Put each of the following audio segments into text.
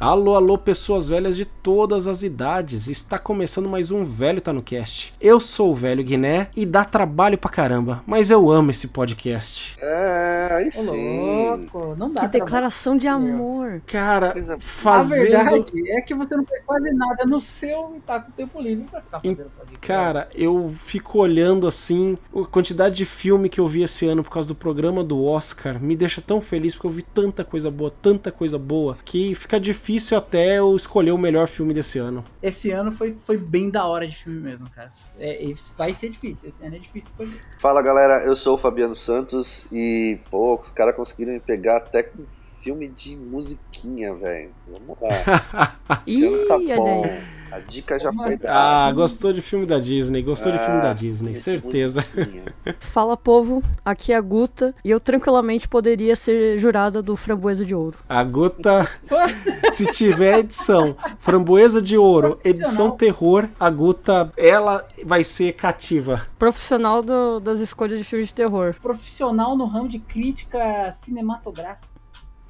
Alô, alô, pessoas velhas de todas as idades. Está começando mais um Velho Tá no Cast. Eu sou o Velho Guiné e dá trabalho pra caramba, mas eu amo esse podcast. É, aí sim. louco, não dá Que trabalho. declaração de amor. Cara, A fazendo. verdade é que você não faz quase nada no seu e tá com tempo livre pra ficar fazendo podcast. Cara, eu fico olhando assim, a quantidade de filme que eu vi esse ano por causa do programa do Oscar me deixa tão feliz porque eu vi tanta coisa boa, tanta coisa boa, que fica difícil até eu escolher o melhor filme desse ano. Esse ano foi, foi bem da hora de filme mesmo, cara. É, esse vai ser difícil, esse ano é difícil escolher. Fala galera, eu sou o Fabiano Santos e, pô, os caras conseguiram me pegar até com filme de musiquinha, velho. Vamos lá. Esse Ih, tá olha bom. aí. A dica já foi dada. Ah, gostou de filme da Disney, gostou de filme da Ah, Disney, certeza. Fala povo, aqui é a Guta e eu tranquilamente poderia ser jurada do Framboesa de Ouro. A Guta, se tiver edição Framboesa de Ouro, edição terror, a Guta, ela vai ser cativa. Profissional do- das escolhas de filmes de terror. Profissional no ramo de crítica cinematográfica.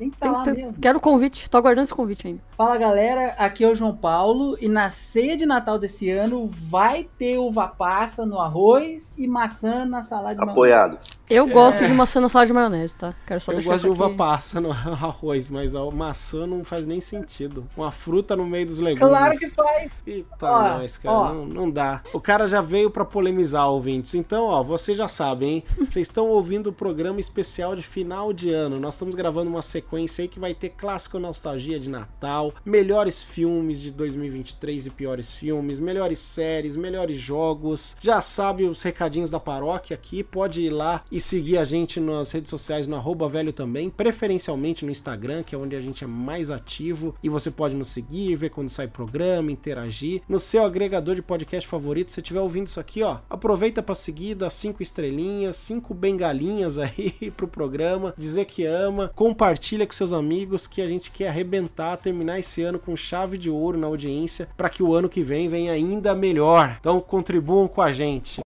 Tem que estar Tem lá ter- mesmo. Quero o convite, tô aguardando esse convite ainda. Fala galera, aqui é o João Paulo e na ceia de Natal desse ano vai ter uva passa no arroz e maçã na salada de. Apoiado. Eu gosto de maçã na salada de maionese, tá? Quero só Eu gosto de uva aqui. passa no arroz, mas a maçã não faz nem sentido. Uma fruta no meio dos legumes. Claro que faz. Eita, Ó, nós, cara, ó. Não, não dá. O cara já veio pra polemizar, ouvintes. Então, ó, vocês já sabem, hein? Vocês estão ouvindo o programa especial de final de ano. Nós estamos gravando uma sequência aí que vai ter clássico nostalgia de Natal, melhores filmes de 2023 e piores filmes, melhores séries, melhores jogos. Já sabe os recadinhos da paróquia aqui, pode ir lá e seguir a gente nas redes sociais no arroba velho também, preferencialmente no Instagram, que é onde a gente é mais ativo e você pode nos seguir, ver quando sai programa, interagir. No seu agregador de podcast favorito, se estiver ouvindo isso aqui, ó, aproveita para seguir, dá cinco estrelinhas, cinco bengalinhas aí pro programa, dizer que ama, compartilha com seus amigos que a gente quer arrebentar, terminar esse ano com chave de ouro na audiência para que o ano que vem venha ainda melhor. Então contribuam com a gente.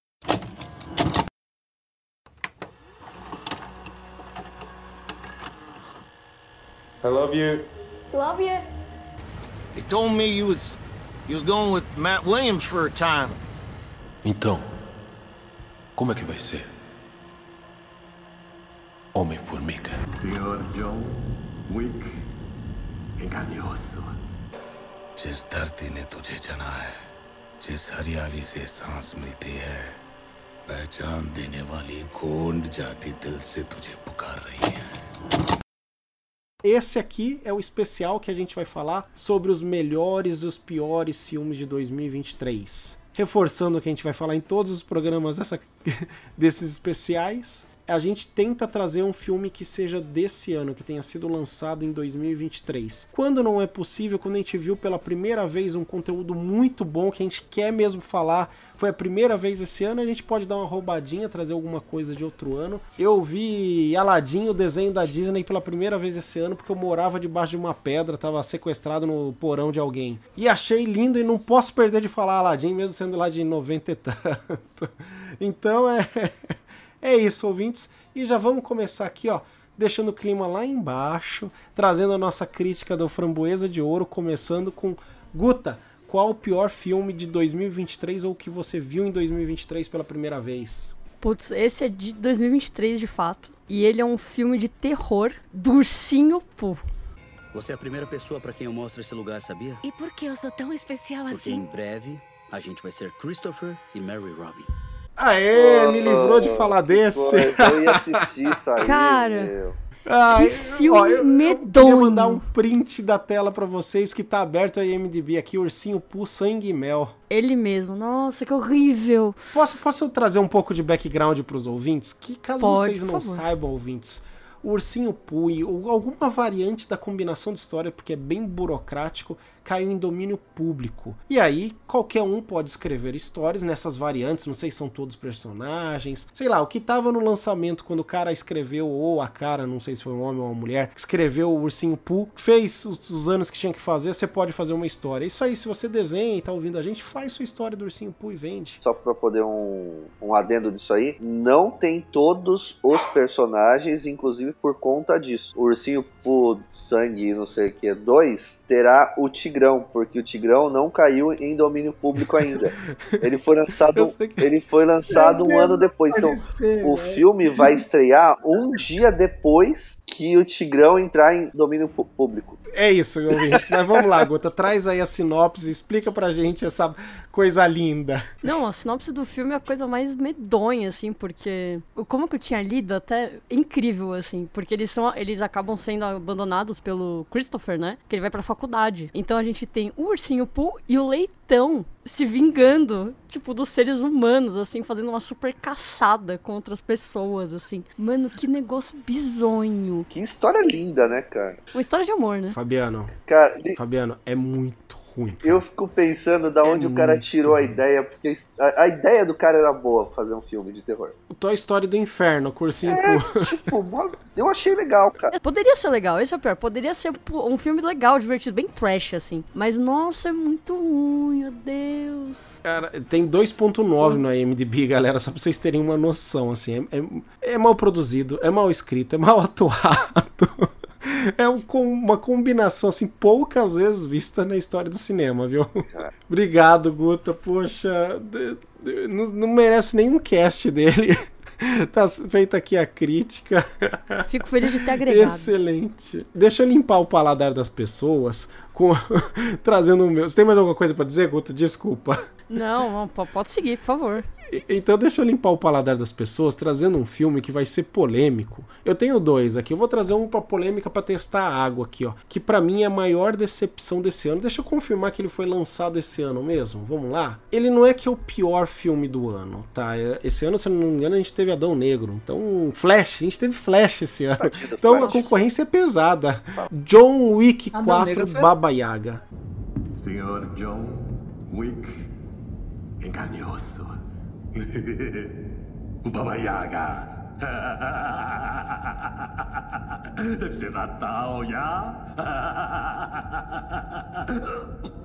I love you. Love you. He told me you was you was going with Matt Williams for a time. Então, como é que vai ser? Homem-Formiga. Senhor John Wick em carne e osso. जिस धरती ने तुझे जना है जिस हरियाली से सांस मिलती है पहचान देने वाली गोंड जाति दिल से तुझे पुकार रही है Esse aqui é o especial que a gente vai falar sobre os melhores e os piores filmes de 2023. Reforçando que a gente vai falar em todos os programas dessa- desses especiais, a gente tenta trazer um filme que seja desse ano, que tenha sido lançado em 2023. Quando não é possível, quando a gente viu pela primeira vez um conteúdo muito bom que a gente quer mesmo falar, foi a primeira vez esse ano, a gente pode dar uma roubadinha, trazer alguma coisa de outro ano. Eu vi Aladdin, o desenho da Disney, pela primeira vez esse ano, porque eu morava debaixo de uma pedra, tava sequestrado no porão de alguém. E achei lindo e não posso perder de falar Aladdin, mesmo sendo lá de 90 e tanto. Então é. É isso, ouvintes. E já vamos começar aqui, ó, deixando o clima lá embaixo, trazendo a nossa crítica do Framboesa de Ouro, começando com Guta. Qual o pior filme de 2023 ou o que você viu em 2023 pela primeira vez? Putz, esse é de 2023 de fato. E ele é um filme de terror do ursinho Pooh. Você é a primeira pessoa pra quem eu mostro esse lugar, sabia? E por que eu sou tão especial Porque em assim? breve a gente vai ser Christopher e Mary Robin. Aê, me livrou de falar Pô, desse. eu ia assistir isso aí. Cara. meu. Ai, filme ó, eu- Eu medonho. queria mandar um print da tela pra vocês que tá aberto aí IMDb aqui, Ursinho Pooh Sangue e Mel. Ele mesmo. Nossa, que horrível. Posso, posso trazer um pouco de background pros ouvintes? Que caso Pode, vocês não favor. saibam, ouvintes, o Ursinho Pooh ou alguma variante da combinação de história, porque é bem burocrático, caiu em domínio público. E aí, qualquer um pode escrever histórias nessas variantes, não sei se são todos personagens, sei lá, o que tava no lançamento quando o cara escreveu, ou a cara, não sei se foi um homem ou uma mulher, escreveu o Ursinho Pooh, fez os, os anos que tinha que fazer, você pode fazer uma história. Isso aí, se você desenha e tá ouvindo a gente, faz sua história do Ursinho Pooh e vende. Só pra poder um, um adendo disso aí, não tem todos os personagens, inclusive por conta disso. O Ursinho Pooh Sangue, não sei o que, 2, terá o Tigrão, porque o Tigrão não caiu em domínio público ainda. Ele foi lançado, que... ele foi lançado um ano depois. Então, ser, o velho. filme vai estrear um dia depois que o Tigrão entrar em domínio público. É isso, ouvintes. Mas vamos lá, Gota, traz aí a sinopse, explica pra gente essa coisa linda. Não, a sinopse do filme é a coisa mais medonha, assim, porque. o- Como que eu tinha lido, até incrível, assim, porque eles são. Eles acabam sendo abandonados pelo Christopher, né? Que ele vai pra faculdade. Então a gente tem o ursinho Pooh e o leitão se vingando, tipo, dos seres humanos, assim, fazendo uma super caçada com outras pessoas, assim. Mano, que negócio bizonho. Que história linda, né, cara? Uma história de amor, né? Fabiano, Cara, e- Fabiano, é muito ruim. cara. eu fico pensando da onde É o cara tirou a ruim. ideia, porque a, a ideia do cara era boa fazer um filme de terror. O Toy Story do Inferno, cursinho É, Pooh. tipo, eu achei legal, cara. É, Poderia ser legal, esse é o pior. Poderia ser um filme legal, divertido, bem trash, assim. Mas, nossa, é muito ruim, meu Deus. Cara, tem 2.9 no IMDb, galera, só pra vocês terem uma noção, assim. É, é- é mal produzido, é mal escrito, é mal atuado. É um com- uma combinação, assim, poucas vezes vista na história do cinema, viu? Obrigado, Guta. Poxa, de- de- não, não merece nenhum cast dele. Tá feita aqui a crítica. Fico feliz de ter agregado. Excelente. Deixa eu limpar o paladar das pessoas com trazendo o meu. Você tem mais alguma coisa pra dizer, Guta? Desculpa. Não, não, po- pode seguir, por favor. Então deixa eu limpar o paladar das pessoas trazendo um filme que vai ser polêmico. Eu tenho dois aqui, eu vou trazer um pra polêmica pra testar a água aqui, ó, que pra mim é a maior decepção desse ano. Deixa eu confirmar que ele foi lançado esse ano mesmo. Vamos lá. Ele não é que é o pior filme do ano, tá? É- Esse ano, se eu não me engano, a gente teve Adão Negro. Então, Flash, a gente teve Flash esse ano. Então a concorrência é pesada. John Wick Adão 4 Negro foi- Baba Yaga. Senhor John Wick e osso. O Baba Yaga. Deve ser Natal, já?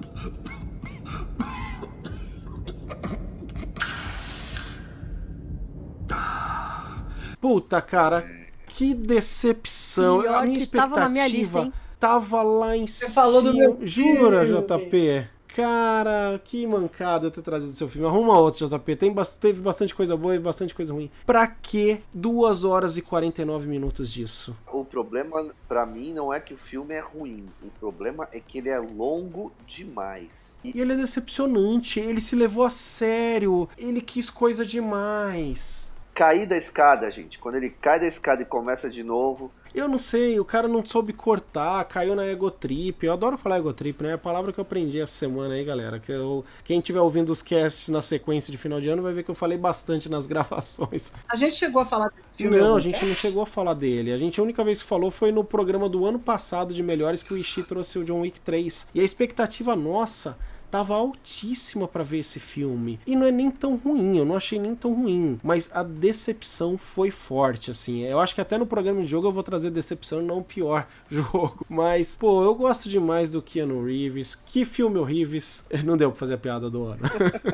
Puta, cara, que decepção. Pior a minha que expectativa tava na minha lista, hein? tava lá em cima. falou do meu Jura. JP? Cara, que mancada eu ter trazido seu filme. Arruma outro, JP. Tem teve bastante coisa boa e bastante coisa ruim. Pra que 2 horas e 49 minutos disso? O problema, pra mim, não é que o filme é ruim. O problema é que ele é longo demais. E ele é decepcionante. Ele se levou a sério. Ele quis coisa demais. Cair da escada, gente. Quando ele cai da escada e começa de novo. Eu não sei, o cara não soube cortar, caiu na egotrip. Eu adoro falar egotrip, né? É a palavra que eu aprendi essa semana aí, galera. Que eu- quem tiver ouvindo os casts na sequência de final de ano vai ver que eu falei bastante nas gravações. A gente chegou a falar desse filme. Não, a gente cast? não chegou a falar dele. A gente a única vez que falou foi no programa do ano passado de melhores que o Ishii trouxe o John Wick 3. E a expectativa nossa tava altíssima pra ver esse filme. E não é nem tão ruim, eu não achei nem tão ruim, mas a decepção foi forte assim. Eu acho que até no programa de jogo eu vou trazer decepção não pior jogo. Mas, pô, eu gosto demais do Keanu Reeves. Que filme horrível. Não deu pra fazer a piada do ano.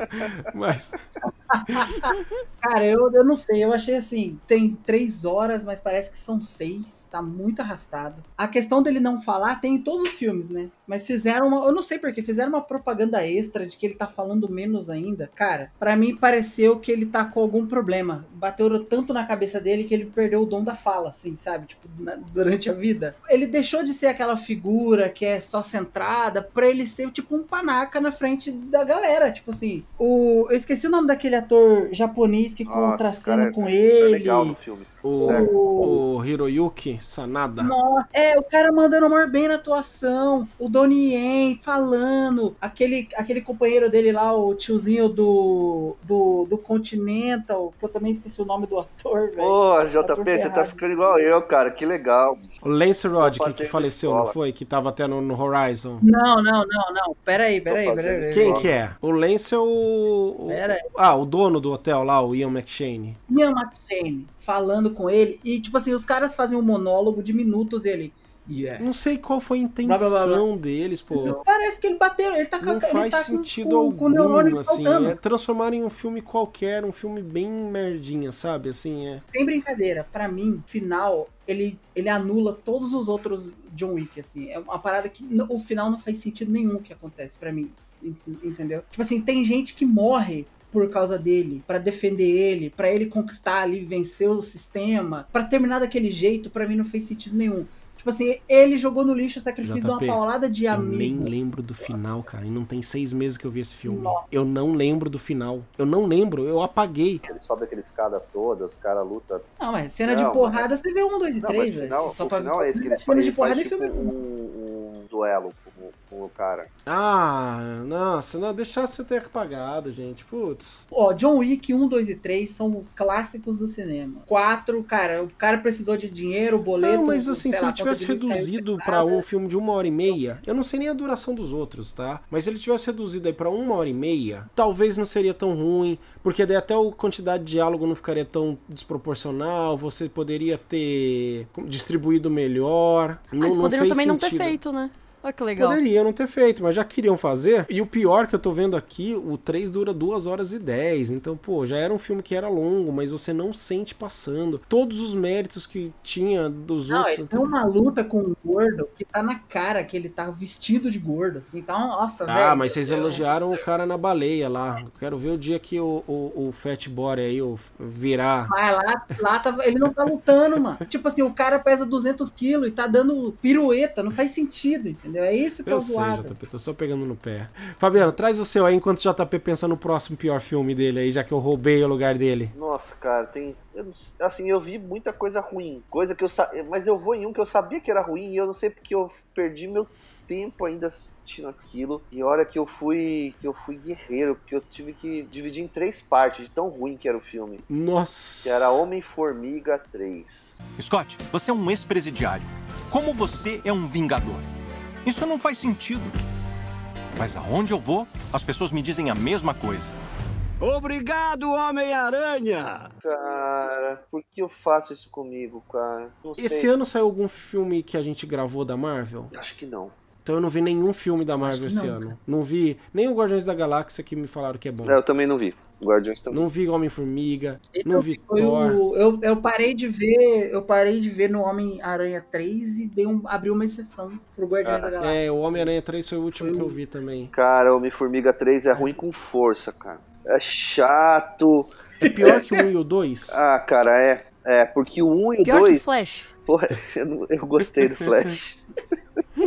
mas Cara, eu, eu não sei, eu achei assim, tem três horas, mas parece que são seis, tá muito arrastado. A questão dele não falar tem em todos os filmes, né? Mas fizeram uma, eu não sei porque, fizeram uma propaganda extra de que ele tá falando menos ainda. Cara, pra mim pareceu que ele tá com algum problema. Bateu tanto na cabeça dele que ele perdeu o dom da fala, assim, sabe? Tipo, na- durante a vida. Ele deixou de ser aquela figura que é só centrada pra ele ser tipo um panaca na frente da galera. Tipo assim, o, eu esqueci o nome daquele ator japonês que Nossa, contracena cara, com isso é ele. legal no filme. O, o Hiroyuki Sanada. Nossa, é, o cara mandando amor bem na atuação. O Donnie Yen falando. Aquele, aquele companheiro dele lá, o tiozinho do, do, do Continental, que eu também esqueci o nome do ator, velho. Pô, Ator JP, você tá ficando igual eu, cara. Que legal. O Lance Roddick, fazendo que faleceu, escola. não foi? Que tava até no, no Horizon. Não, não, não, não. Pera aí, pera aí, pera aí. fazendo pera aí. Quem que é? O Lance é o. o- Pera aí. Ah, o dono do hotel lá, o Ian McShane. Ian McShane falando com ele. E, tipo assim, os caras fazem um monólogo de minutos e ele. Yeah. Não sei qual foi a intenção Blá, blá, blá, blá. deles, pô. Parece que ele bateu, ele tá com Não faz tá com- sentido com, com, algum, assim. faltando. É transformar em um filme qualquer, um filme bem merdinha, sabe? Assim, é. Sem brincadeira, pra mim, final, ele, ele anula todos os outros John Wick, assim. É uma parada que n- o final não faz sentido nenhum que acontece pra mim. en- Entendeu? Tipo assim, tem gente que morre por causa dele, pra defender ele, pra ele conquistar ali, vencer o sistema, pra terminar daquele jeito, pra mim não fez sentido nenhum. Tipo assim, ele jogou no lixo o sacrifício de uma JP, paulada de Eu nem amigos. lembro do final, cara. E não tem seis meses que eu vi esse filme. Eu não lembro do final. Eu não lembro, eu apaguei. Ele sobe aquela escada toda, os caras lutam. Não, mas cena Não, de porrada você vê um, dois e Não, três, mas velho. Só o pra é esse que eles cena de ele porrada faz, e filme tipo, um, um duelo com, o- cara. Ah, nossa, não, deixar você ter apagado, gente. Putz. Ó, John Wick 1, 2 e 3 são clássicos do cinema. 4, cara, o cara precisou de dinheiro, boleto. Não, mas assim, sei se lá, ele tivesse reduzido pra um filme de uma hora e meia, eu não sei nem a duração dos outros, tá? Mas se ele tivesse reduzido aí pra uma hora e meia, talvez não seria tão ruim, porque daí até a quantidade de diálogo não ficaria tão desproporcional, você poderia ter distribuído melhor. Ah, Não, eles não poderiam também não ter sentido. feito, né? Olha que legal. Poderiam não ter feito, mas já queriam fazer. E o pior que eu tô vendo aqui, o 3 dura 2 horas e 10. Então, pô, já era um filme que era longo, mas você não sente passando. Todos os méritos que tinha dos Não, outros. ele tem uma luta com um gordo que tá na cara, que ele tá vestido de gordo, assim, tá, nossa, velho. Ah, mas vocês Deus elogiaram do o cara na baleia lá. Quero ver o dia que o, o, o Fat Body aí o, virar. Mas lá, lá tá, ele não tá lutando, mano. Tipo assim, o cara pesa 200 quilos e tá dando pirueta, não faz sentido, entendeu? É isso que é Eu o sei. JP, tô só pegando no pé. Fabiano, traz o seu aí enquanto o JP pensa no próximo pior filme dele aí, já que eu roubei o lugar dele. Nossa, cara, tem. eu assim, eu vi muita coisa ruim. Coisa que eu sa... Mas eu vou em um que eu sabia que era ruim e eu não sei porque eu perdi meu tempo ainda assistindo aquilo. E olha que eu fui. que eu fui guerreiro, porque eu tive que dividir em três partes de tão ruim que era o filme. Nossa. Que era Homem-Formiga 3. Scott, você é um ex-presidiário. Como você é um vingador? Isso não faz sentido. Mas aonde eu vou, as pessoas me dizem a mesma coisa. Obrigado, Homem-Aranha! Cara, por que eu faço isso comigo, cara? Não sei. Esse ano saiu algum filme que a gente gravou da Marvel? Acho que não. Então eu não vi nenhum filme da Marvel esse não, ano. Não vi nem o Guardiões da Galáxia que me falaram que é bom. Eu também não vi. Guardiões também. Não vi Homem-Formiga, Esse não vi foi Thor. o- eu, eu parei de ver, eu parei de ver no Homem-Aranha 3 e dei um, abri uma exceção pro Guardiões Ah, da Galáxia. É, o Homem-Aranha 3 foi o último Foi que eu vi também. Cara, Homem-Formiga 3 é ruim com força, cara. É chato. É pior que o 1 e o 2? Ah, cara, é. É, porque o 1 e o Pior que 2. Flash. Porra, eu, eu gostei do Flash.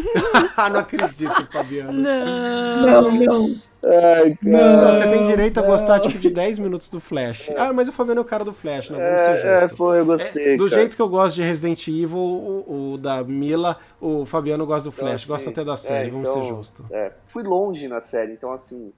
Não acredito, Fabiano. Não, não. Ai, Não, você tem direito a gostar tipo de 10 minutos do Flash. Ah, mas o Fabiano é o cara do Flash, né? Vamos ser É, é, justos. pô, eu gostei. É, do cara. jeito que eu gosto de Resident Evil, o, o da Mila, o Fabiano gosta do Então, Flash, assim, gosta até da série, é, vamos então, ser justos. É, fui longe na série, então assim.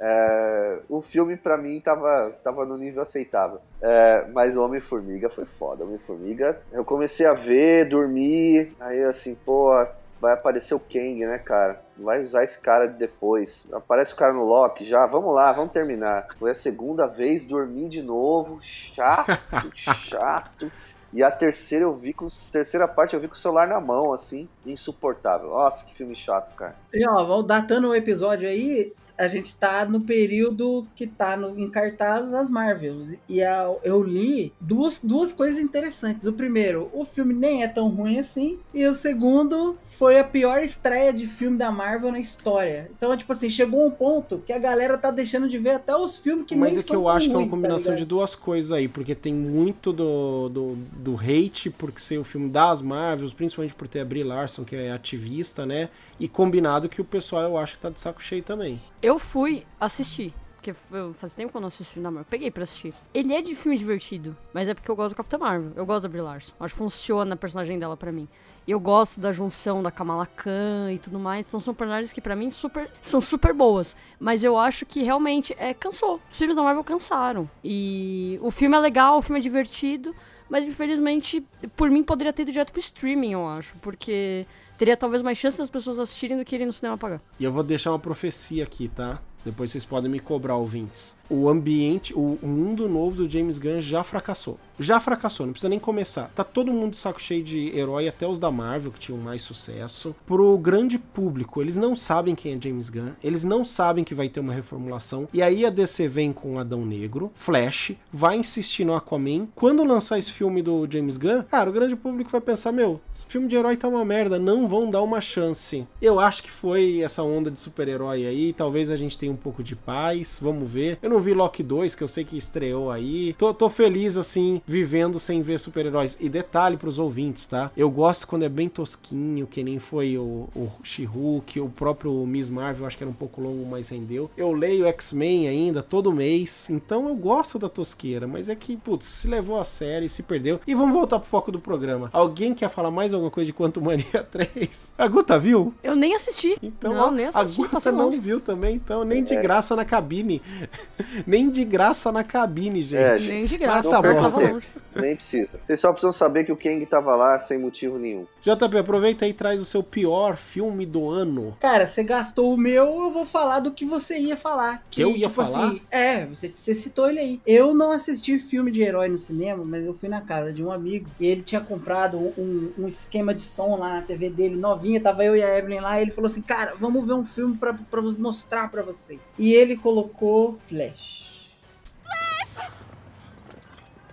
é, o filme pra mim tava, tava no nível aceitável. É, mas o Homem-Formiga foi foda. Homem-Formiga, eu comecei a ver, dormir, aí assim, pô, vai aparecer o Kang, né, cara? Vai usar esse cara depois. Aparece o cara no Loki já, vamos lá, vamos terminar. Foi a segunda vez, dormi de novo, chato, chato. E a terceira eu vi com terceira parte eu vi com o celular na mão, assim, insuportável. Nossa, que filme chato, cara. E ó, vamos datando o episódio aí, a gente tá no período que tá no, em cartaz as Marvels. E a- eu li duas, duas coisas interessantes. O primeiro, o filme nem é tão ruim assim. E o segundo, foi a pior estreia de filme da Marvel na história. Então, tipo assim, chegou um ponto que a galera tá deixando de ver até os filmes que Mas nem é que eu acho que é uma tá combinação de ligado? duas coisas aí, porque tem muito do, do, do hate por ser o filme das Marvels, principalmente por ter a Brie Larson, que é ativista, né? E combinado que o pessoal eu acho que tá de saco cheio também. Eu fui assistir. porque eu, faz tempo que eu não assisti filme da Marvel. Peguei pra assistir. Ele é de filme divertido, mas é porque eu gosto do Capitã Marvel. Eu gosto da Brie Larson. Acho que funciona a personagem dela pra mim. Eu gosto da junção da Kamala Khan e tudo mais. Então são personagens que pra mim super, são super boas. Mas eu acho que realmente é, cansou. Os filmes da Marvel cansaram. E o filme é legal, o filme é divertido. Mas infelizmente, por mim, poderia ter ido direto pro streaming, eu acho. Porque teria talvez mais chance das pessoas assistirem do que irem no cinema pagar. E eu vou deixar uma profecia aqui, tá? Depois vocês podem me cobrar, ouvintes. O ambiente, o mundo novo do James Gunn já fracassou. Já fracassou, não precisa nem começar. Tá todo mundo de saco cheio de herói, até os da Marvel, que tinham mais sucesso. Pro grande público, eles não sabem quem é James Gunn, eles não sabem que vai ter uma reformulação. E aí a DC vem com Adão Negro, Flash, vai insistir no Aquaman. Quando lançar esse filme do James Gunn, cara, o grande público vai pensar: meu, filme de herói tá uma merda, não vão dar uma chance. Eu acho que foi essa onda de super-herói aí, talvez a gente tenha um pouco de paz, vamos ver. Eu não vi Loki 2, que eu sei que estreou aí. Tô, tô feliz, assim, vivendo sem ver super-heróis. E detalhe pros ouvintes, tá? Eu gosto quando é bem tosquinho, que nem foi o, o She-Hulk, o próprio Miss Marvel, acho que era um pouco longo, mas rendeu. Eu leio X-Men ainda, todo mês, então eu gosto da tosqueira, mas é que, putz, se levou a sério e se perdeu. E vamos voltar pro foco do programa. Alguém quer falar mais alguma coisa de Quanto Mania 3? A Guta viu? Eu nem assisti. Então, não, ó, nem assisti, a Guta não longe. viu também, então, nem de É. graça na cabine. nem de graça na cabine, É, gente. Nem de graça, bom. tava longe. Nem precisa. Vocês só precisam saber que o Kang tava lá sem motivo nenhum. JP, aproveita aí e traz o seu pior filme do ano. Cara, você gastou o meu, eu vou falar do que você ia falar. Que eu ia falar? Assim, é, você, você citou ele aí. Eu não assisti filme de herói no cinema, mas eu fui na casa de um amigo e ele tinha comprado um, um esquema de som lá na TV dele, novinha. Tava eu e a Evelyn lá. E ele falou assim: Cara, vamos ver um filme pra, pra mostrar pra vocês. E ele colocou Flash.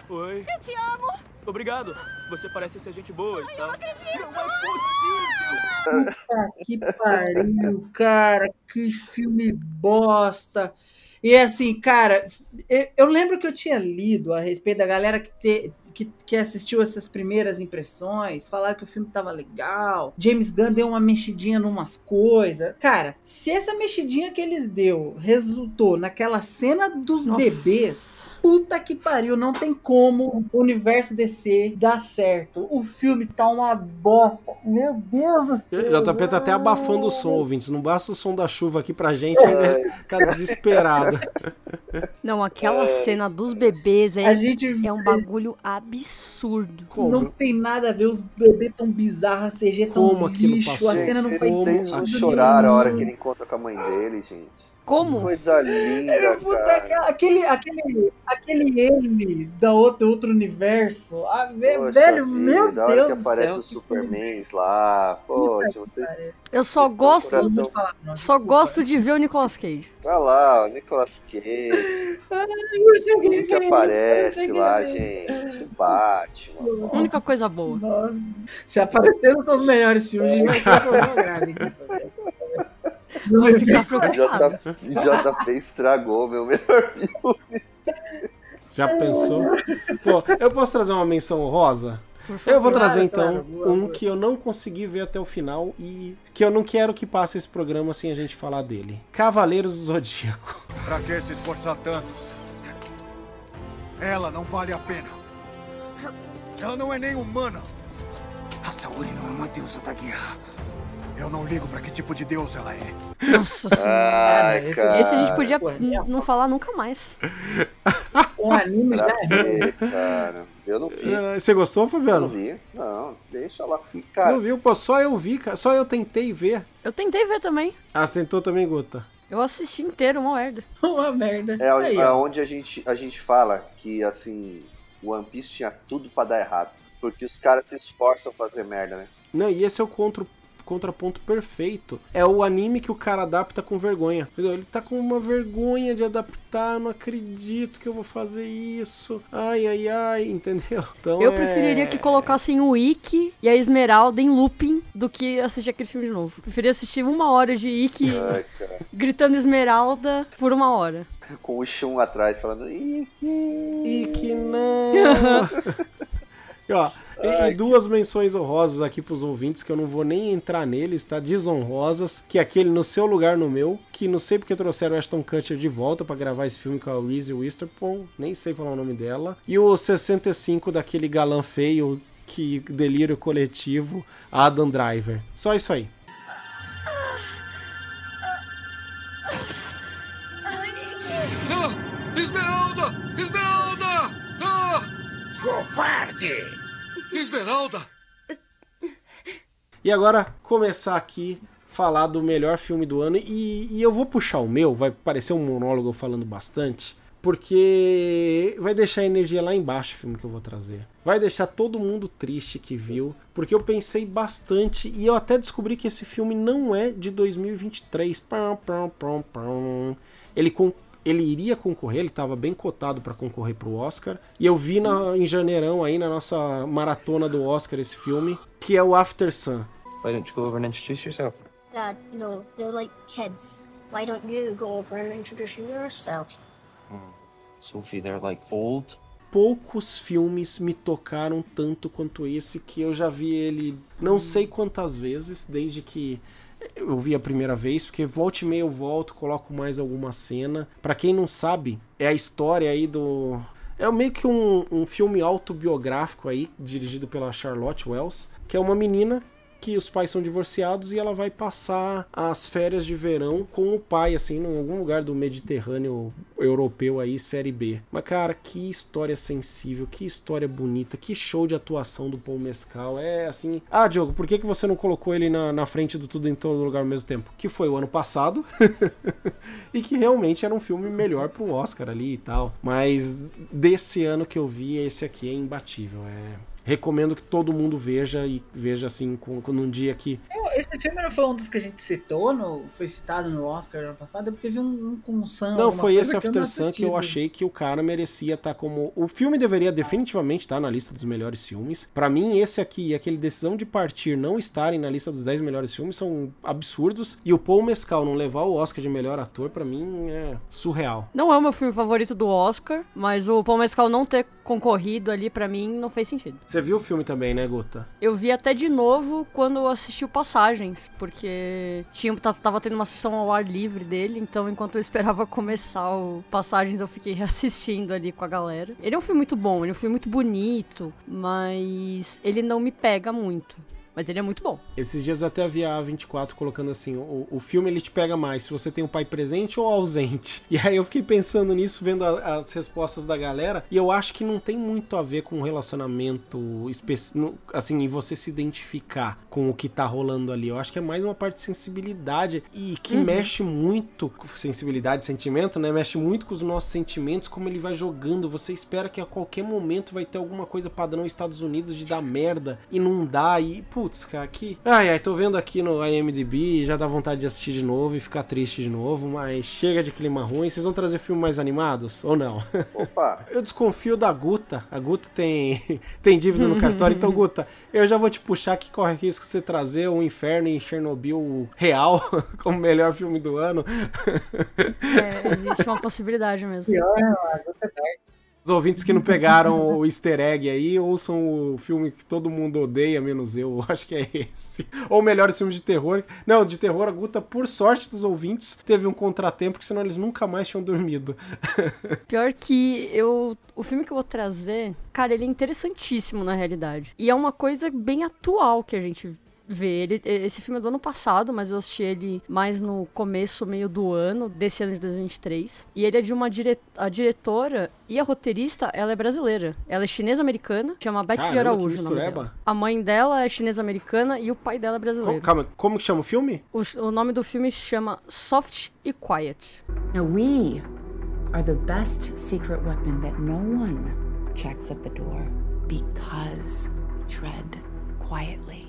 Oi. Eu te amo! Obrigado. Você parece ser gente boa, tá? Eu não acredito! Puta que pariu, cara. Que filme bosta. E assim, cara, eu, eu lembro que eu tinha lido a respeito da galera que, te- que, que assistiu essas primeiras impressões, falaram que o filme tava legal. James Gunn deu uma mexidinha numas coisas. Cara, se essa mexidinha que eles deu resultou naquela cena dos Nossa. bebês, puta que pariu, não tem como o universo DC dar certo. O filme tá uma bosta. Meu Deus do céu. JP tá até abafando o som, ouvintes. Não basta o som da chuva aqui pra gente, ainda ficar desesperado. Não, aquela cena dos bebês A é, gente é um bagulho absurdo. Como? Não tem nada a ver, os bebês tão bizarros, a CG tão Como lixo, a cena não faz vocês sentido choraram a hora que ele encontra com a mãe dele, gente. Como? Coisa linda, É, puta, cara. aquele, aquele, aquele ele da outro, outro universo. Ah, Poxa velho, vida, meu da hora Deus que do aparece céu. os que Supermans lá. Poxa, você. Eu só gosto, coração- falar, não, só desculpa. gosto de ver o Nicolas Cage. Olha lá, o Nicolas Cage. Tudo que aparece lá, gente. O Batman. Única coisa boa. Nossa. Se aparecer nos seus melhores filmes, a gente vai um grave. Preocupada. J- JP estragou meu melhor filme. Já pensou? Pô, eu posso trazer uma menção honrosa? Eu vou trazer então um que eu não consegui ver até o final e que eu não quero que passe esse programa sem a gente falar dele. Cavaleiros do Zodíaco. Pra que se esforçar tanto? Ela não vale a pena. Ela não é nem humana. A Saori não é uma deusa da guerra. Eu não ligo pra que tipo de deusa ela é. Nossa senhora. Ai, esse- cara. Esse a gente podia é não falar nunca mais. Um anime é. quê, cara? Eu não vi. Ah, Você gostou, Eu não Fabiano? vi. Não, deixa lá. Cara, Não viu? Pô, só eu vi, cara. Só eu tentei ver. Eu tentei ver também. Ah, você tentou também, Guta? Eu assisti inteiro, uma merda. Uma merda. é, Aí, é onde a gente, a gente fala que, assim, o One Piece tinha tudo pra dar errado. Porque os caras se esforçam pra fazer merda, né? Não, e esse é o contra, contraponto perfeito. É o anime que o cara adapta com vergonha. Entendeu? Ele tá com uma vergonha de adaptar. Não acredito que eu vou fazer isso. Ai, ai, ai, entendeu? Então Eu é- preferiria que colocassem o Ikki e a Esmeralda em looping do que assistir aquele filme de novo. Eu preferia assistir uma hora de Ikki Ai, gritando Esmeralda por uma hora. Com o Shun atrás falando. E que não. E, ó, e, e duas menções honrosas aqui pros ouvintes, que eu não vou nem entrar neles, tá? Desonrosas, que é aquele No Seu Lugar no Meu, que não sei porque trouxeram o Ashton Kutcher de volta pra gravar esse filme com a Reese Witherspoon, nem sei falar o nome dela. E o 65 daquele galã feio, que delírio coletivo, Adam Driver. Só isso aí. Ah! Covarde! Esmeralda! E agora começar aqui falar do melhor filme do ano e, e eu vou puxar o meu, vai parecer um monólogo falando bastante, porque vai deixar a energia lá embaixo o filme que eu vou trazer. Vai deixar todo mundo triste que viu, porque eu pensei bastante e eu até descobri que esse filme não é de 2023. Pam, pam, pam, pam. Ele com ele iria concorrer, ele estava bem cotado para concorrer para o Oscar. E eu vi na, em janeirão aí na nossa maratona do Oscar esse filme, que é o After Sun. Why don't you go over and introduce yourself? Dad, know, they're like kids. Why don't you go over and introduce yourself? Sophie, they're like old. Poucos filmes me tocaram tanto quanto esse, que eu já vi ele não sei quantas vezes, desde que eu vi a primeira vez, porque volta e meia eu volto, coloco mais alguma cena. Para quem não sabe, é a história aí do. É meio que um, um filme autobiográfico aí, dirigido pela Charlotte Wells, que é uma menina que os pais são divorciados e ela vai passar as férias de verão com o pai, assim, em algum lugar do Mediterrâneo europeu aí, série B. Mas, cara, que história sensível, que história bonita, que show de atuação do Paul Mescal. É assim. Ah, Diogo, por que, que você não colocou ele na, na frente do Tudo em Todo Lugar ao mesmo tempo? Que foi o ano passado. e que realmente era um filme melhor pro Oscar ali e tal. Mas desse ano que eu vi, esse aqui é imbatível. É recomendo que todo mundo veja e veja assim com, com num dia que Esse filme não foi um dos que a gente citou, no, foi citado no Oscar ano passado, porque teve um, um com o Sam. não foi esse After Sun que eu achei que o cara merecia estar como o filme deveria definitivamente estar na lista dos melhores filmes Pra mim esse aqui e aquele decisão de partir não estarem na lista dos 10 melhores filmes são absurdos e o Paul Mescal não levar o Oscar de melhor ator pra mim é surreal Não é o meu filme favorito do Oscar, mas o Paul Mescal não ter concorrido ali pra mim não fez sentido. você viu o filme também né Guta Eu vi até de novo quando eu assisti o Passagens, porque tinha, tá- tava tendo uma sessão ao ar livre dele, então enquanto eu esperava começar o Passagens, eu fiquei reassistindo ali com a galera. Ele é um filme muito bom, ele é um filme muito bonito, mas ele não me pega muito. Mas ele é muito bom. Esses dias até vi a 24 colocando assim: o, o filme ele te pega mais se você tem o pai presente ou ausente. E aí eu fiquei pensando nisso, vendo a- as respostas da galera, e eu acho que não tem muito a ver com um relacionamento assim, e você se identificar com o que tá rolando ali. Eu acho que é mais uma parte de sensibilidade e que Uhum. mexe muito com sensibilidade, sentimento, né? Mexe muito com os nossos sentimentos, como ele vai jogando. Você espera que a qualquer momento vai ter alguma coisa padrão Estados Unidos de dar merda e não dá. E, putz, cara, aqui. Ai, ai, tô vendo aqui no IMDb, já dá vontade de assistir de novo e ficar triste de novo, mas chega de clima ruim. Vocês vão trazer filmes mais animados ou não? Opa! Eu desconfio da Guta. A Guta tem, tem dívida no cartório. Então, Guta, eu já vou te puxar que corre risco você trazer o Inferno em Chernobyl real como melhor filme do ano. É, existe uma possibilidade mesmo. Pior, mano? Você tá- Os ouvintes que não pegaram o easter egg aí, ouçam o filme que todo mundo odeia, menos eu. Acho que é esse. Ou melhores filmes de terror. Não, de terror, a Guta, por sorte dos ouvintes, teve um contratempo, porque senão eles nunca mais tinham dormido. Pior que eu. O filme que eu vou trazer, cara, ele é interessantíssimo na realidade. E é uma coisa bem atual que a gente vê. Ele, esse filme é do ano passado, mas eu assisti ele mais no começo, meio do ano, desse ano de 2023. E ele é de uma dire... a diretora e a roteirista, ela é brasileira. Ela é chinesa-americana, chama Beth de Caramba, que Araújo nome dela. A mãe dela é chinesa-americana e o pai dela é Como, brasileiro. calma, como que chama o filme? O, o nome do filme chama Soft e Quiet. Now, we are the best secret weapon that no one checks at the door because tread quietly.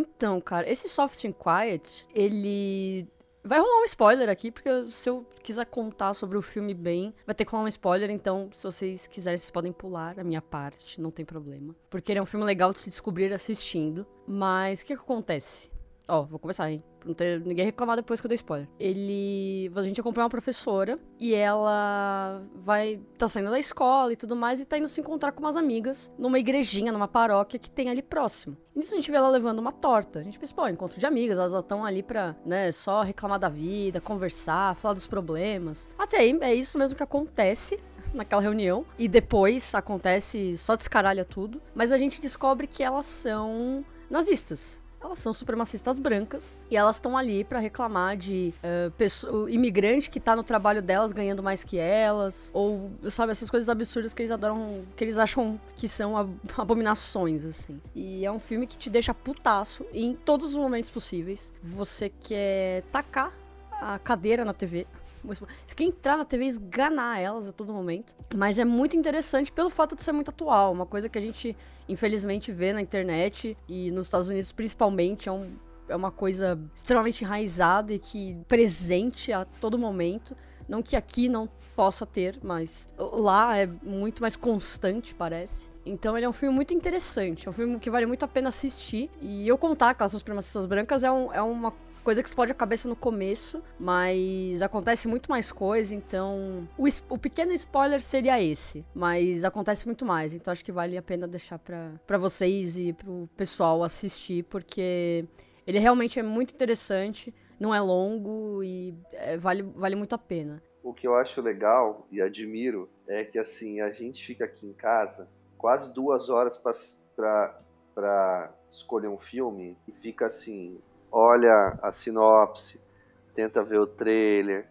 Então, cara, esse Soft and Quiet, ele. Vai rolar um spoiler aqui, porque se eu quiser contar sobre o filme bem, vai ter que rolar um spoiler, então se vocês quiserem, vocês podem pular a minha parte, não tem problema. Porque ele é um filme legal de se descobrir assistindo. Mas o que, que acontece? Ó, vou começar, hein? Pra não ter ninguém reclamar depois que eu dei spoiler. Ele. A gente acompanha uma professora e ela vai. tá saindo da escola e tudo mais e tá indo se encontrar com umas amigas numa igrejinha, numa paróquia que tem ali próximo. E nisso a gente vê ela levando uma torta. A gente pensa, pô, encontro de amigas, elas estão ali pra, né, só reclamar da vida, conversar, falar dos problemas. Até aí é isso mesmo que acontece naquela reunião. E depois acontece, só descaralha tudo. Mas a gente descobre que elas são nazistas. Elas são supremacistas brancas e elas estão ali pra reclamar de uh, pessoa, imigrante que tá no trabalho delas ganhando mais que elas, ou sabe essas coisas absurdas que eles adoram, que eles acham que são ab- abominações assim. E é um filme que te deixa putaço em todos os momentos possíveis. Você quer tacar a cadeira na TV. Você quer entrar na TV e esganar elas a todo momento. Mas é muito interessante pelo fato de ser muito atual. Uma coisa que a gente, infelizmente, vê na internet e nos Estados Unidos principalmente. É, um, é uma coisa extremamente enraizada e que presente a todo momento. Não que aqui não possa ter, mas lá é muito mais constante, parece. Então ele é um filme muito interessante. É um filme que vale muito a pena assistir. E eu contar com as supremacistas brancas é, um, é uma coisa que explode a cabeça no começo, mas acontece muito mais coisa, então o, o pequeno spoiler seria esse, mas acontece muito mais, então acho que vale a pena deixar pra vocês e pro pessoal assistir, porque ele realmente é muito interessante, não é longo e é, vale, vale muito a pena. O que eu acho legal e admiro é que assim, a gente fica aqui em casa quase duas horas para escolher um filme e fica assim, olha a sinopse, tenta ver o trailer,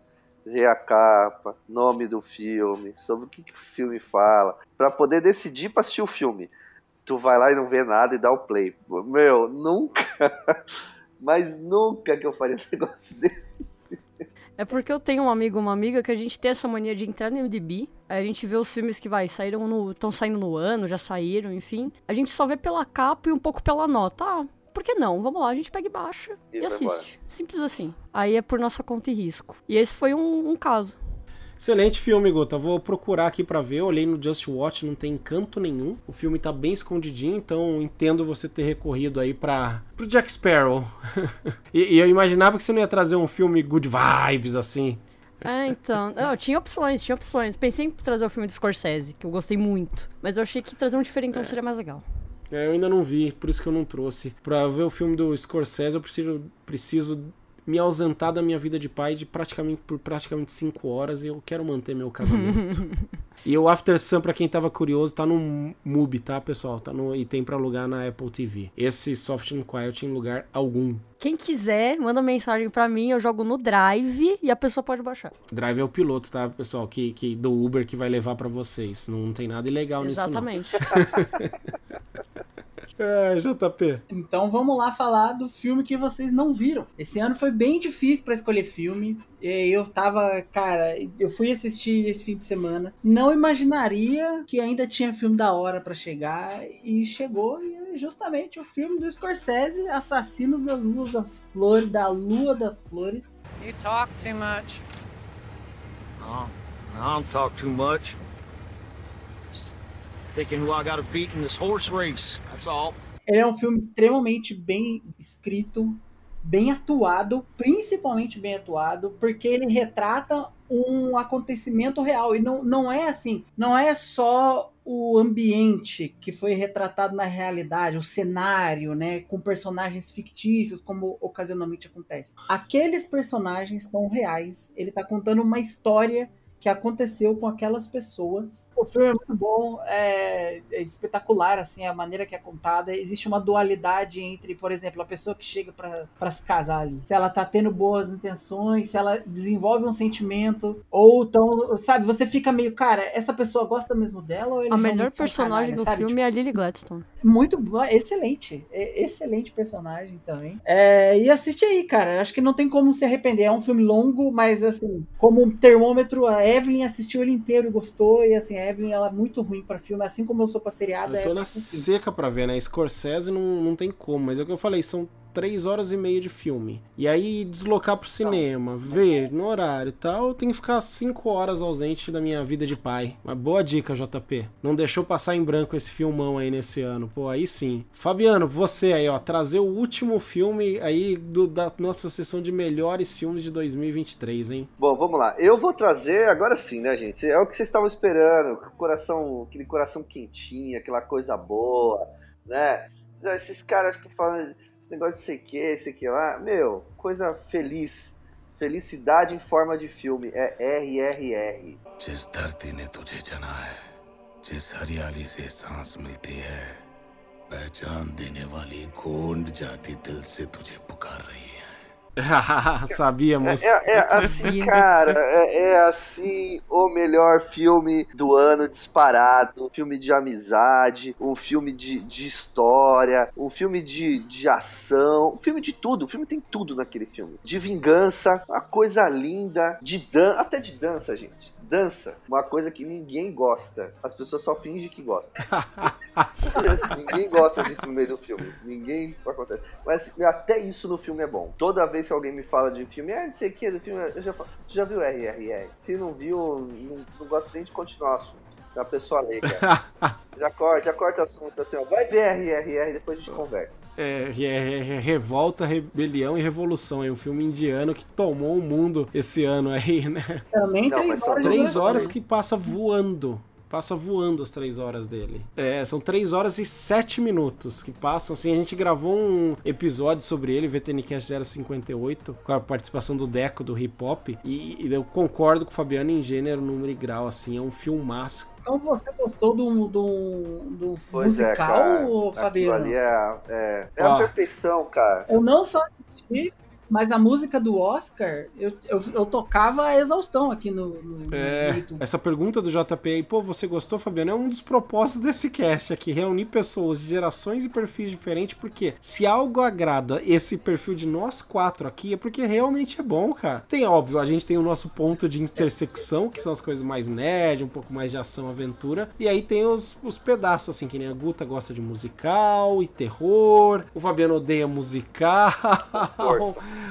vê a capa, nome do filme, sobre o que, que o filme fala, para poder decidir para assistir o filme. Tu vai lá e não vê nada e dá o play. Meu, nunca, mas nunca que eu faria um negócio desse. É porque eu tenho um amigo, uma amiga, que a gente tem essa mania de entrar no MDB, a gente vê os filmes que, vai, saíram no... estão saindo no ano, já saíram, enfim. A gente só vê pela capa e um pouco pela nota. Ah, por que não? Vamos lá, a gente pega e baixa E e, assiste. Simples assim. Aí é por nossa conta e risco. E esse foi um, um caso. Excelente filme, Gota. Vou procurar aqui pra ver. Eu olhei no Just Watch, não tem canto nenhum. O filme tá bem escondidinho, então entendo você ter recorrido aí para pro Jack Sparrow. e, e eu imaginava que você não ia trazer um filme good vibes assim. É, então. Não, tinha opções, tinha opções. Pensei em trazer o filme de Scorsese, que eu gostei muito. Mas eu achei que trazer um diferentão seria mais legal. É, eu ainda não vi, por isso que eu não trouxe. Pra ver o filme do Scorsese, eu preciso, preciso me ausentar da minha vida de pai de praticamente por praticamente 5 horas e eu quero manter meu casamento. e o After Sun, pra quem tava curioso, tá no MUBI, tá, pessoal? Tá no, e tem pra alugar na Apple TV. Esse Soft and Quiet em lugar algum. Quem quiser, manda mensagem pra mim, eu jogo no Drive e a pessoa pode baixar. Drive é o piloto, tá, pessoal? Que, que do Uber que vai levar pra vocês. Não tem nada ilegal Exatamente. nisso, não. é, JP. Então vamos lá falar do filme que vocês não viram. Esse ano foi bem difícil pra escolher filme. E Eu tava, cara, eu fui assistir esse fim de semana. Não imaginaria que ainda tinha filme da hora pra chegar e chegou e é justamente o filme do Scorsese, Assassinos das Luas das Flores, da Lua das Flores. You talk too much. No, I don't talk too much. Just thinking who I gotta beat in this horse race. Ele é um filme extremamente bem escrito, bem atuado, principalmente bem atuado, porque ele retrata um acontecimento real. E não, não é assim, não é só o ambiente que foi retratado na realidade, o cenário, né, com personagens fictícios, como ocasionalmente acontece. Aqueles personagens são reais. Ele tá contando uma história que aconteceu com aquelas pessoas. O filme é muito bom, é, é espetacular assim a maneira que é contada. Existe uma dualidade entre, por exemplo, a pessoa que chega para se casar ali, se ela tá tendo boas intenções, se ela desenvolve um sentimento ou então, sabe, você fica meio, cara, essa pessoa gosta mesmo dela ou ele A melhor personagem do sabe? filme é a Lily Gladstone. Muito boa, excelente. É, excelente personagem também. É, e assiste aí, cara. Acho que não tem como se arrepender. É um filme longo, mas assim, como um termômetro, a Evelyn assistiu ele inteiro e gostou. E assim, a Evelyn ela é muito ruim pra filme, assim como eu sou pra seriado. Eu é tô na pra filme. seca pra ver, né? Scorsese não, não tem como, mas é o que eu falei, são três horas e meia de filme. E aí deslocar pro cinema, ver no horário e tal, tem que ficar cinco horas ausente da minha vida de pai. Uma boa dica, JP. Não deixou passar em branco esse filmão aí nesse ano. Pô, aí sim. Fabiano, você aí, ó, trazer o último filme aí do, da nossa sessão de melhores filmes de 2023, hein? Bom, vamos lá. Eu vou trazer, agora sim, né, gente? É o que vocês estavam esperando. Coração, aquele coração quentinho, aquela coisa boa, né? Esses caras que falam esse negócio de sei que, sei que lá. Meu, coisa feliz. Felicidade em forma de filme. É RRR. जिस धरती ने तुझे जना है जिस हरियाली से सांस मिलती है पहचान देने वाली गोंड जाति दिल से तुझे पुकार रही है Sabíamos. É, é- é assim, cara. É, é assim o melhor filme do ano disparado. Filme de amizade, um filme de, de história, um filme de, de ação, um filme de tudo. O filme tem tudo naquele filme. De vingança, uma coisa linda, de dan até de dança, gente. Dança, uma coisa que ninguém gosta. As pessoas só fingem que gostam. ninguém gosta disso no meio do filme. Ninguém acontece. Mas até isso no filme é bom. Toda vez que alguém me fala de filme, ah, não sei o que, do filme, eu já falo, "Tu já viu RRR? Se não viu, não, não gosto nem de continuar o assunto. Da pessoa leiga. já corta, já corta o assunto assim, ó. Vai ver RRR, depois a gente conversa. É, é Revolta, Rebelião e Revolução. É um filme indiano que tomou o mundo esse ano aí, né? Também Não, três horas Três horas que passa voando. Passa voando as três horas dele. É, são três horas e sete minutos que passam. Assim, a gente gravou um episódio sobre ele, VTNcast 058, com a participação do Deco, do hip hop. E, e eu concordo com o Fabiano em gênero, número e grau, assim. É um filmaço. Então você gostou do, do, do é, musical, Aquilo Fabiano? ali é, é, é perfeição, cara. Eu não só assisti, mas a música do Oscar, eu, eu, eu tocava a exaustão aqui no, no, no É, YouTube. essa pergunta do JP aí, pô, você gostou, Fabiano? É um dos propósitos desse cast aqui, reunir pessoas de gerações e perfis diferentes, porque se algo agrada esse perfil de nós quatro aqui, é porque realmente é bom, cara. Tem, óbvio, a gente tem o nosso ponto de intersecção, que são as coisas mais nerd, um pouco mais de ação, aventura, e aí tem os, os pedaços, assim, que nem a Guta gosta de musical e terror, o Fabiano odeia musical,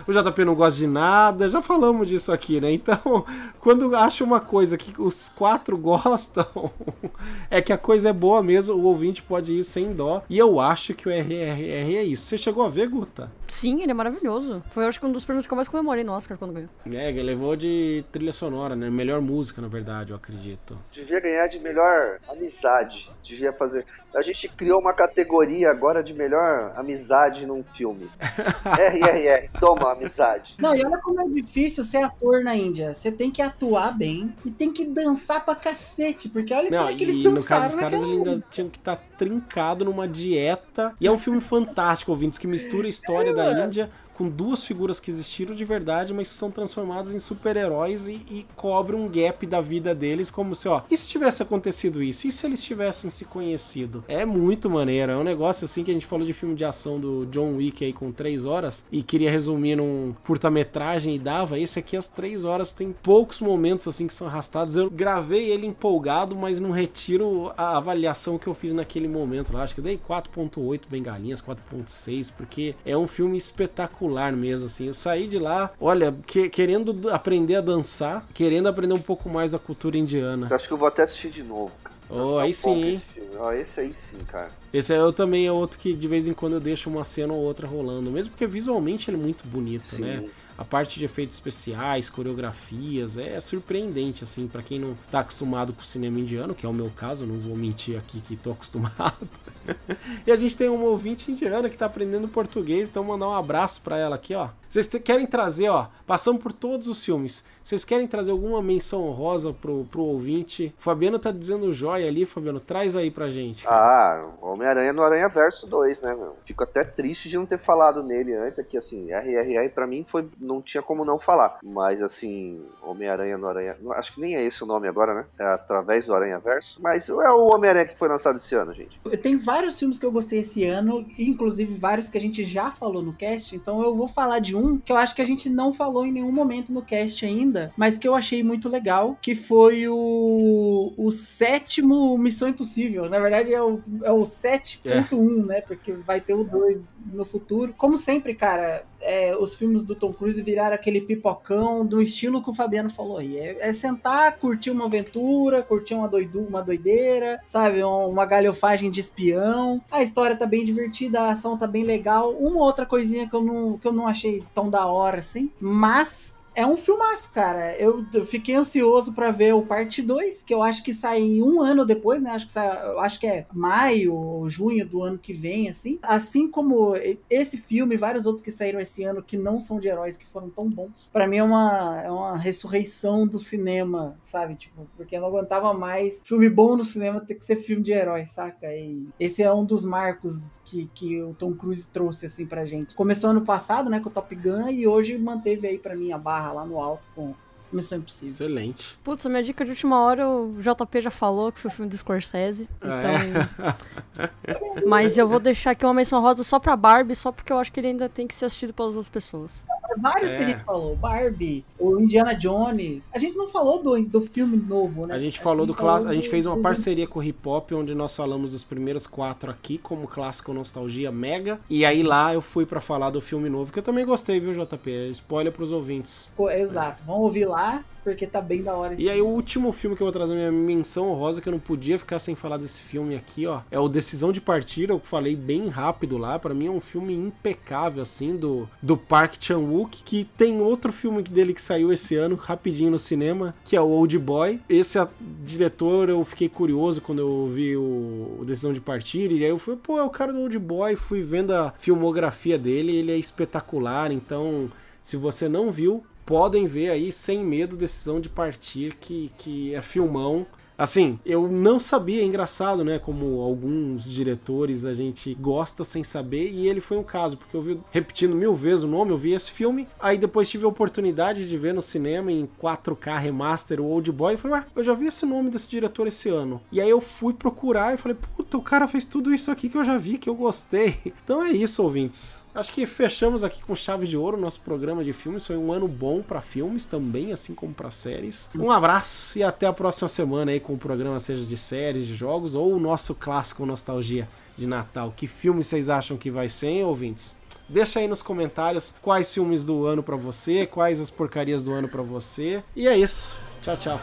o JP não gosta de nada, já falamos disso aqui, né? Então, quando acha uma coisa que os quatro gostam, é que a coisa é boa mesmo, o ouvinte pode ir sem dó. E eu acho que o RRR é isso. Você chegou a ver, Guta? Sim, ele é maravilhoso. Foi, acho que um dos prêmios que eu mais comemorei no Oscar quando ganhou. É, ele levou de trilha sonora, né? Melhor música, na verdade, eu acredito. Devia ganhar de melhor amizade. Devia fazer. A gente criou uma categoria agora de melhor amizade num filme. RRR, toma amizade. Não, e olha como é difícil ser ator na Índia. Você tem que atuar bem e tem que dançar pra cacete, porque olha Não, como é que eles e no dançaram caso dos caras ainda tinham que estar trincado numa dieta. E é um filme fantástico, ouvintes, que mistura a história da Índia com duas figuras que existiram de verdade, mas são transformadas em super-heróis e, e um gap da vida deles, como se, ó, e se tivesse acontecido isso? E se eles tivessem se conhecido? É muito maneiro, é um negócio assim que a gente falou de filme de ação do John Wick aí com três horas e queria resumir num curta-metragem e dava. Esse aqui, as três horas, tem poucos momentos assim que são arrastados. Eu gravei ele empolgado, mas não retiro a avaliação que eu fiz naquele momento lá. Acho que dei 4.8 bengalinhas, 4.6, porque é um filme espetacular mesmo, assim. Eu saí de lá, olha, que- querendo aprender a dançar, querendo aprender um pouco mais da cultura indiana. Eu acho que eu vou até assistir de novo, cara. Oh, Tá aí sim, hein? Esse. Ó, esse aí sim, cara. Esse é eu também é outro que de vez em quando eu deixo uma cena ou outra rolando, mesmo porque visualmente ele é muito bonito, Sim. né? A parte de efeitos especiais, coreografias, é surpreendente, assim, pra quem não tá acostumado com o cinema indiano, que é o meu caso, não vou mentir aqui que tô acostumado. e a gente tem uma ouvinte indiana que tá aprendendo português, então mandar um abraço pra ela aqui, ó. Vocês querem trazer, ó, passamos por todos os filmes. Vocês querem trazer alguma menção honrosa pro, pro ouvinte? Fabiano tá dizendo joia ali, Fabiano, traz aí pra gente. Ah, Homem-Aranha no Aranha Verso 2, né, meu? Fico até triste de não ter falado nele antes, aqui assim, RRR pra mim foi, não tinha como não falar. Mas assim, Homem-Aranha no Aranha. Acho que nem é esse o nome agora, né? É através do Aranha Verso. Mas é o Homem-Aranha que foi lançado esse ano, gente. Tem vários vários filmes que eu gostei esse ano, inclusive vários que a gente já falou no cast, então eu vou falar de um que eu acho que a gente não falou em nenhum momento no cast ainda, mas que eu achei muito legal, que foi o, o sétimo Missão Impossível. Na verdade é o, é o 7.1, né? Porque vai ter o 2 no futuro. Como sempre, cara, é, os filmes do Tom Cruise viraram aquele pipocão do estilo que o Fabiano falou aí. É, é sentar, curtir uma aventura, curtir uma, doidu, uma doideira, sabe? Uma galhofagem de espião. A história tá bem divertida, a ação tá bem legal. Uma outra coisinha que eu não, que eu não achei tão da hora assim, mas é um filmaço, cara. Eu, eu fiquei ansioso para ver o parte 2, que eu acho que sai um ano depois, né? Acho que sai, eu acho que é maio ou junho do ano que vem, assim. Assim como esse filme e vários outros que saíram esse ano que não são de heróis, que foram tão bons. para mim é uma, é uma ressurreição do cinema, sabe? Tipo, porque eu não aguentava mais filme bom no cinema ter que ser filme de herói, saca? E esse é um dos marcos que, que o Tom Cruise trouxe, assim, pra gente. Começou ano passado, né, com o Top Gun, e hoje manteve aí para mim a barra lá no alto com Missão Impossível. Excelente. Putz, a minha dica de última hora, o JP já falou que foi o filme do Scorsese. Então. É. Mas eu vou deixar aqui uma menção rosa só pra Barbie, só porque eu acho que ele ainda tem que ser assistido pelas outras pessoas. Vários é. que a gente falou. Barbie, o Indiana Jones. A gente não falou do, do filme novo, né? A gente falou a gente do clássico. A gente fez uma do... parceria com o Hip Hop, onde nós falamos dos primeiros quatro aqui, como clássico Nostalgia Mega. E aí lá eu fui para falar do filme novo, que eu também gostei, viu, JP? Spoiler pros ouvintes. Exato. Vamos ouvir lá porque tá bem da hora E aí, filme. o último filme que eu vou trazer minha menção honrosa, que eu não podia ficar sem falar desse filme aqui, ó, é o Decisão de Partir, eu falei bem rápido lá, para mim é um filme impecável, assim, do, do Park Chan-wook, que tem outro filme dele que saiu esse ano, rapidinho no cinema, que é o Old Boy. Esse a, diretor, eu fiquei curioso quando eu vi o, o Decisão de Partir, e aí eu fui, pô, é o cara do Old Boy, fui vendo a filmografia dele, ele é espetacular, então... Se você não viu, podem ver aí sem medo decisão de partir que, que é filmão Assim, eu não sabia, é engraçado, né? Como alguns diretores a gente gosta sem saber, e ele foi um caso, porque eu vi repetindo mil vezes o nome, eu vi esse filme, aí depois tive a oportunidade de ver no cinema em 4K remaster o Old Boy, e falei, ué, eu já vi esse nome desse diretor esse ano. E aí eu fui procurar e falei, puta, o cara fez tudo isso aqui que eu já vi, que eu gostei. Então é isso, ouvintes. Acho que fechamos aqui com chave de ouro o nosso programa de filmes. Foi um ano bom para filmes também, assim como para séries. Um abraço e até a próxima semana aí com o programa, seja de séries, de jogos ou o nosso clássico Nostalgia de Natal. Que filme vocês acham que vai ser, hein, ouvintes? Deixa aí nos comentários quais filmes do ano para você, quais as porcarias do ano para você. E é isso. Tchau, tchau.